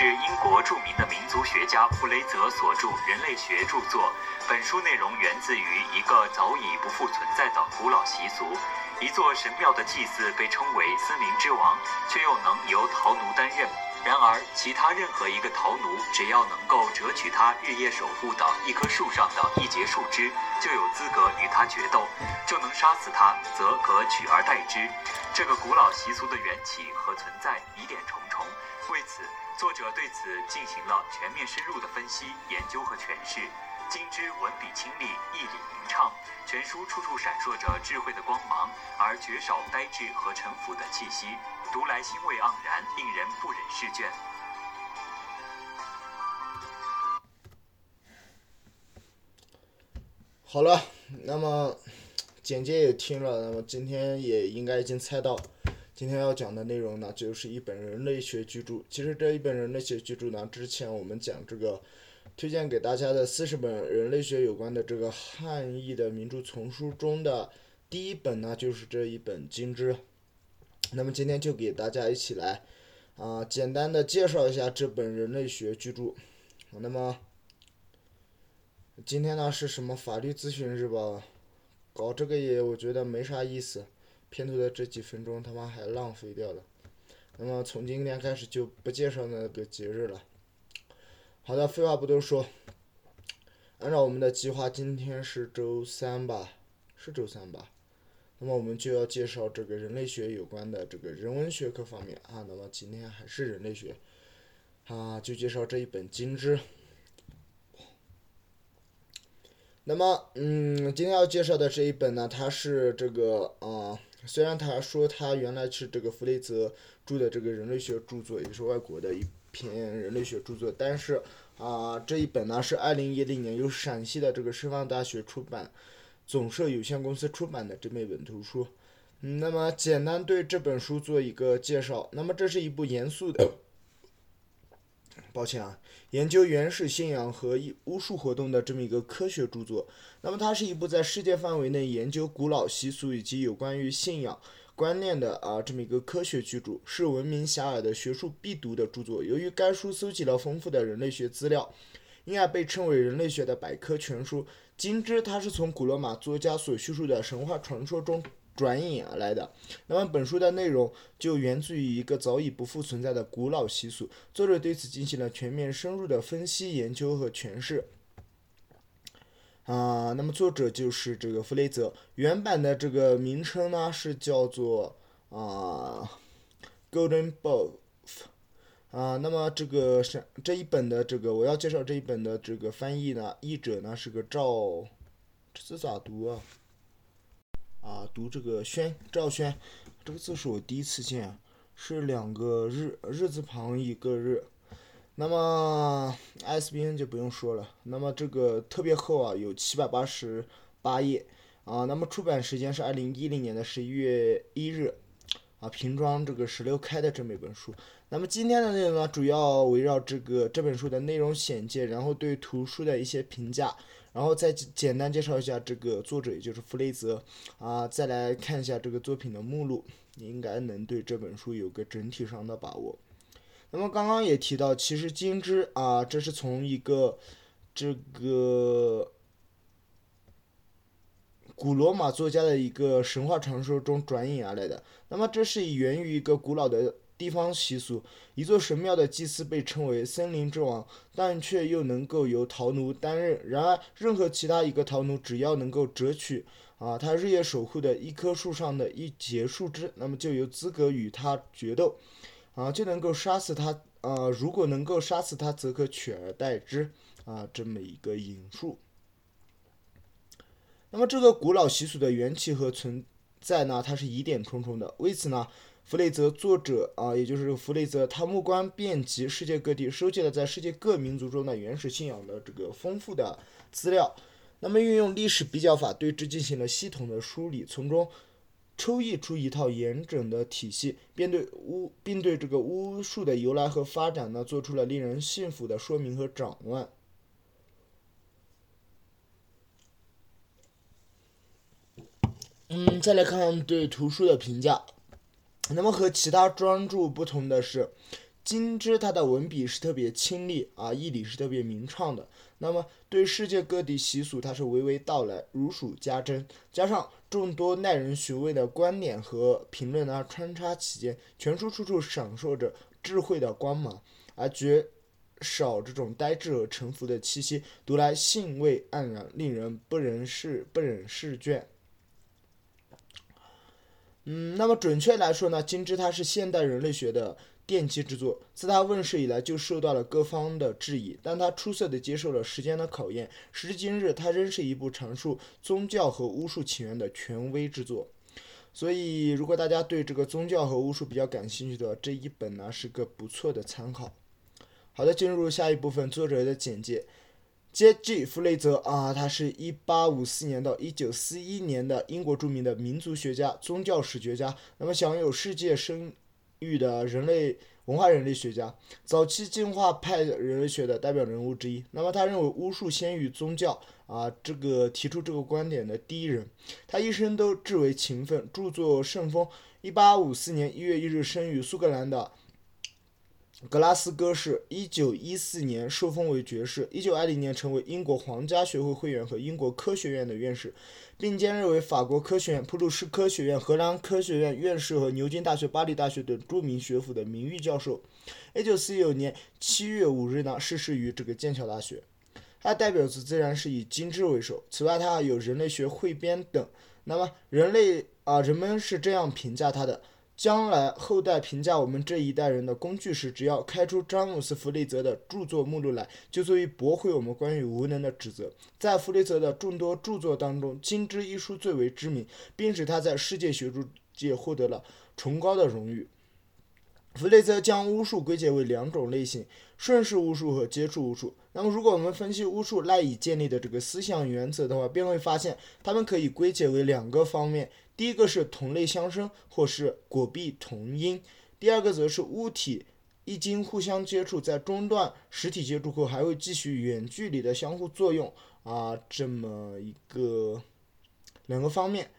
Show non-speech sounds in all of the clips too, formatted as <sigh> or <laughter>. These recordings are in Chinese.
是英国著名的民族学家弗雷泽所著《人类学》著作。本书内容源自于一个早已不复存在的古老习俗：一座神庙的祭祀被称为“森林之王”，却又能由陶奴担任。然而，其他任何一个陶奴，只要能够折取他日夜守护的一棵树上的一节树枝，就有资格与他决斗；就能杀死他，则可取而代之。这个古老习俗的缘起和存在疑点重重。为此，作者对此进行了全面深入的分析、研究和诠释。金枝文笔清丽，意理明畅，全书处处闪烁着智慧的光芒，而绝少呆滞和沉浮的气息。读来欣慰盎然，令人不忍释卷。好了，那么简介也听了，那么今天也应该已经猜到，今天要讲的内容呢，就是一本人类学巨著。其实这一本人类学巨著呢，之前我们讲这个推荐给大家的四十本人类学有关的这个汉译的名著丛书中的第一本呢，就是这一本《金枝》。那么今天就给大家一起来啊，简单的介绍一下这本人类学巨著。那么今天呢是什么法律咨询日吧？搞这个也我觉得没啥意思，片头的这几分钟他妈还浪费掉了。那么从今天开始就不介绍那个节日了。好的，废话不多说，按照我们的计划，今天是周三吧？是周三吧？那么我们就要介绍这个人类学有关的这个人文学科方面啊。那么今天还是人类学，啊，就介绍这一本《金枝》。那么，嗯，今天要介绍的这一本呢，它是这个啊，虽然他说他原来是这个弗雷泽著的这个人类学著作，也是外国的一篇人类学著作，但是啊，这一本呢是二零一零年由陕西的这个师范大学出版。总社有限公司出版的这么一本图书，那么简单对这本书做一个介绍。那么这是一部严肃的，抱歉啊，研究原始信仰和巫术活动的这么一个科学著作。那么它是一部在世界范围内研究古老习俗以及有关于信仰观念的啊这么一个科学巨著，是闻名遐迩的学术必读的著作。由于该书搜集了丰富的人类学资料，因而被称为人类学的百科全书。金枝，它是从古罗马作家所叙述的神话传说中转引而来的。那么，本书的内容就源自于一个早已不复存在的古老习俗。作者对此进行了全面深入的分析、研究和诠释。啊，那么作者就是这个弗雷泽。原版的这个名称呢是叫做啊《Golden Bough》。啊，那么这个是这一本的这个我要介绍这一本的这个翻译呢，译者呢是个赵，这字咋读啊？啊，读这个宣赵宣，这个字是我第一次见，是两个日日字旁一个日。那么 ISBN 就不用说了，那么这个特别厚啊，有七百八十八页啊。那么出版时间是二零一零年的十一月一日。啊，瓶装这个十六开的这么一本书。那么今天的内容呢，主要围绕这个这本书的内容简介，然后对图书的一些评价，然后再简单介绍一下这个作者，也就是弗雷泽。啊，再来看一下这个作品的目录，你应该能对这本书有个整体上的把握。那么刚刚也提到，其实金枝啊，这是从一个这个。古罗马作家的一个神话传说中转引而来的，那么这是源于一个古老的地方习俗，一座神庙的祭司被称为森林之王，但却又能够由陶奴担任。然而，任何其他一个陶奴只要能够折取啊他日夜守护的一棵树上的一节树枝，那么就有资格与他决斗，啊就能够杀死他啊如果能够杀死他，则可取而代之啊这么一个引述。那么这个古老习俗的缘起和存在呢，它是疑点重重的。为此呢，弗雷泽作者啊，也就是弗雷泽，他目光遍及世界各地，收集了在世界各民族中的原始信仰的这个丰富的资料。那么运用历史比较法对之进行了系统的梳理，从中抽绎出一套严整的体系，便对巫并对这个巫术的由来和发展呢，做出了令人信服的说明和展望。嗯，再来看对图书的评价。那么和其他专著不同的是，《金枝它的文笔是特别清丽啊，义理是特别明畅的。那么对世界各地习俗，它是娓娓道来，如数家珍。加上众多耐人寻味的观点和评论啊穿插其间，全书处处闪烁着智慧的光芒，而绝少这种呆滞和沉浮的气息，读来兴味盎然，令人不忍释不忍释卷。嗯，那么准确来说呢，金枝它是现代人类学的。奠基之作，自它问世以来就受到了各方的质疑，但它出色地接受了时间的考验。时至今日，它仍是一部阐述宗教和巫术起源的权威之作。所以，如果大家对这个宗教和巫术比较感兴趣的，这一本呢是个不错的参考。好的，进入下一部分作者的简介。杰 G 弗雷泽啊，他是一八五四年到一九四一年的英国著名的民族学家、宗教史学家，那么享有世界声。誉的人类文化人类学家，早期进化派人类学的代表人物之一。那么，他认为巫术先于宗教啊，这个提出这个观点的第一人。他一生都至为勤奋，著作甚丰。一八五四年一月一日生于苏格兰的格拉斯哥市，一九一四年受封为爵士，一九二零年成为英国皇家学会会员和英国科学院的院士。并兼任为法国科学院、普鲁士科学院、荷兰科学院院士和牛津大学、巴黎大学等著名学府的名誉教授。一九四九年七月五日呢，逝世于这个剑桥大学。他代表作自然是以金枝为首。此外，他还有《人类学汇编》等。那么，人类啊，人们是这样评价他的。将来后代评价我们这一代人的工具时，只要开出詹姆斯·弗雷泽的著作目录来，就足以驳回我们关于无能的指责。在弗雷泽的众多著作当中，《金枝》一书最为知名，并使他在世界学术界获得了崇高的荣誉。弗雷泽将巫术归结为两种类型：顺势巫术和接触巫术。那么，如果我们分析巫术赖以建立的这个思想原则的话，便会发现它们可以归结为两个方面。第一个是同类相生，或是果壁同音；第二个则是物体一经互相接触，在中断实体接触后，还会继续远距离的相互作用啊，这么一个两个方面。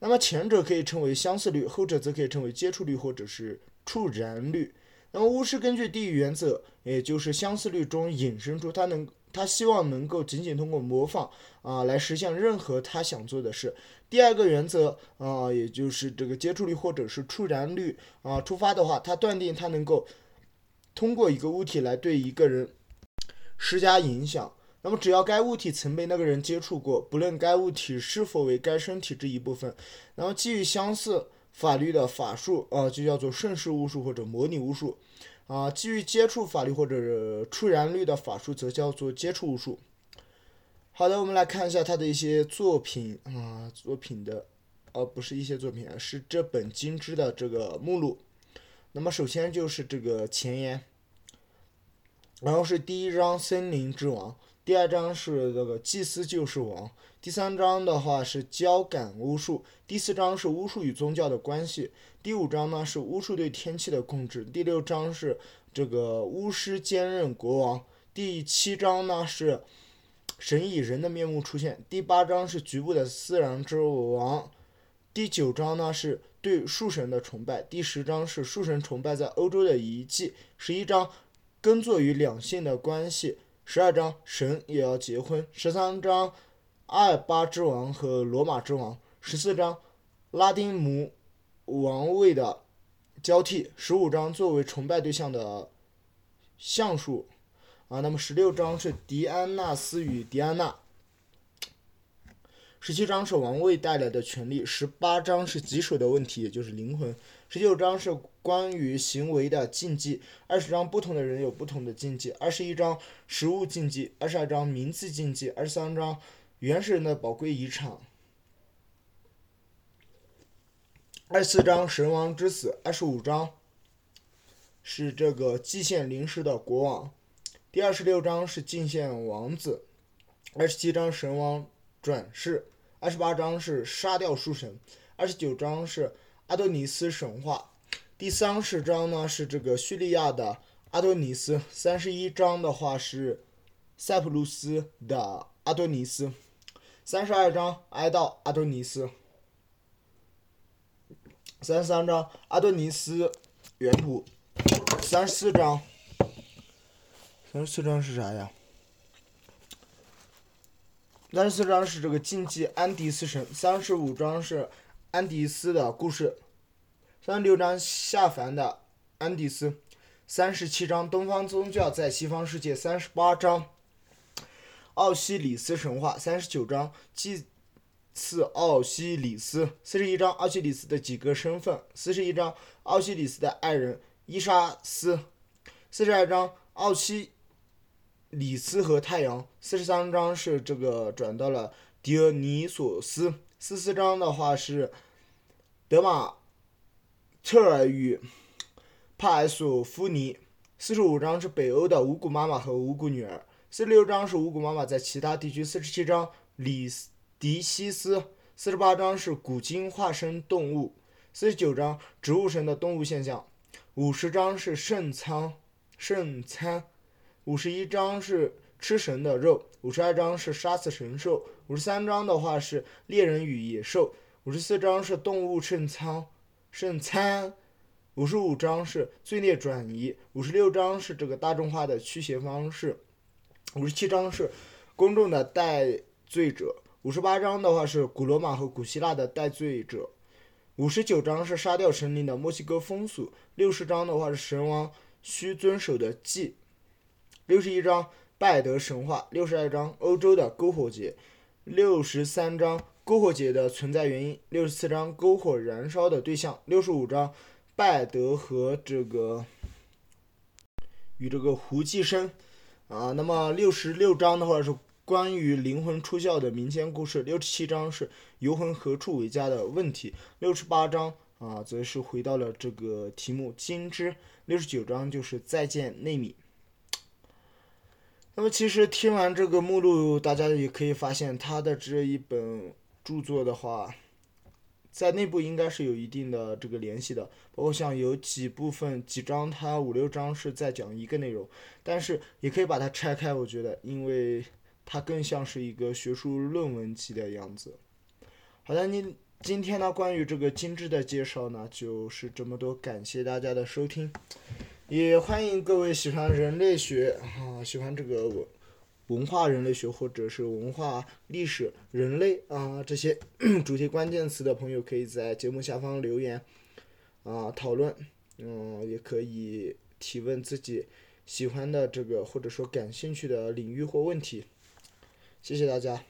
那么前者可以称为相似律，后者则可以称为接触律或者是触燃律。那么巫师根据第一原则，也就是相似律中引申出它能。他希望能够仅仅通过模仿啊来实现任何他想做的事。第二个原则啊，也就是这个接触率或者是触燃率啊出发的话，他断定他能够通过一个物体来对一个人施加影响。那么只要该物体曾被那个人接触过，不论该物体是否为该身体之一部分，然后基于相似法律的法术啊，就叫做顺势巫术或者模拟巫术。啊，基于接触法律或者触燃率的法术，则叫做接触巫术。好的，我们来看一下他的一些作品啊，作品的，呃，不是一些作品，是这本金枝的这个目录。那么首先就是这个前言，然后是第一章森林之王，第二章是这个祭司就是王，第三章的话是交感巫术，第四章是巫术与宗教的关系。第五章呢是巫术对天气的控制，第六章是这个巫师兼任国王，第七章呢是神以人的面目出现，第八章是局部的自然之王，第九章呢是对树神的崇拜，第十章是树神崇拜在欧洲的遗迹，十一章耕作与两性的关系，十二章神也要结婚，十三章阿尔巴之王和罗马之王，十四章拉丁姆。王位的交替，十五章作为崇拜对象的橡树啊，那么十六章是狄安纳斯与狄安娜，十七章是王位带来的权利，十八章是棘手的问题，也就是灵魂，十九章是关于行为的禁忌，二十章不同的人有不同的禁忌，二十一章食物禁忌，二十二章名字禁忌，二十三章原始人的宝贵遗产。二十四章神王之死，二十五章是这个蓟县临时的国王，第二十六章是蓟县王子，二十七章神王转世，二十八章是杀掉树神，二十九章是阿多尼斯神话，第三十章呢是这个叙利亚的阿多尼斯，三十一章的话是塞浦路斯的阿多尼斯，三十二章哀悼阿多尼斯。三十三章阿多尼斯原图，三十四章三十四章是啥呀？三十四章是这个禁忌安迪斯神，三十五章是安迪斯的故事，三十六章下凡的安迪斯，三十七章东方宗教在西方世界，三十八章奥西里斯神话，三十九章祭祀奥西里斯，四十一章奥西里斯的几个身份，四十一章奥西里斯的爱人伊莎斯，四十二章奥西。里斯和太阳，四十三章是这个转到了迪俄尼索斯，四四章的话是德马特尔与帕埃索夫尼，四十五章是北欧的五谷妈妈和五谷女儿，四十六章是五谷妈妈在其他地区，四十七章里迪西斯，四十八章是古今化身动物，四十九章植物神的动物现象，五十章是圣餐圣餐。五十一章是吃神的肉，五十二章是杀死神兽，五十三章的话是猎人与野兽，五十四章是动物圣餐，圣餐，五十五章是罪孽转移，五十六章是这个大众化的驱邪方式，五十七章是公众的代罪者，五十八章的话是古罗马和古希腊的代罪者，五十九章是杀掉神灵的墨西哥风俗，六十章的话是神王需遵守的祭。六十一章拜德神话，六十二章欧洲的篝火节，六十三章篝火节的存在原因，六十四章篝火燃烧的对象，六十五章拜德和这个与这个胡寄生啊，那么六十六章的话是关于灵魂出窍的民间故事，六十七章是游魂何处为家的问题，六十八章啊则是回到了这个题目金枝，六十九章就是再见内米。那么其实听完这个目录，大家也可以发现，他的这一本著作的话，在内部应该是有一定的这个联系的。包括像有几部分几章，它五六章是在讲一个内容，但是也可以把它拆开。我觉得，因为它更像是一个学术论文集的样子。好的，你今天呢关于这个精致的介绍呢就是这么多，感谢大家的收听。也欢迎各位喜欢人类学啊，喜欢这个文文化人类学或者是文化历史人类啊这些 <clears throat> 主题关键词的朋友，可以在节目下方留言啊讨论，嗯，也可以提问自己喜欢的这个或者说感兴趣的领域或问题。谢谢大家。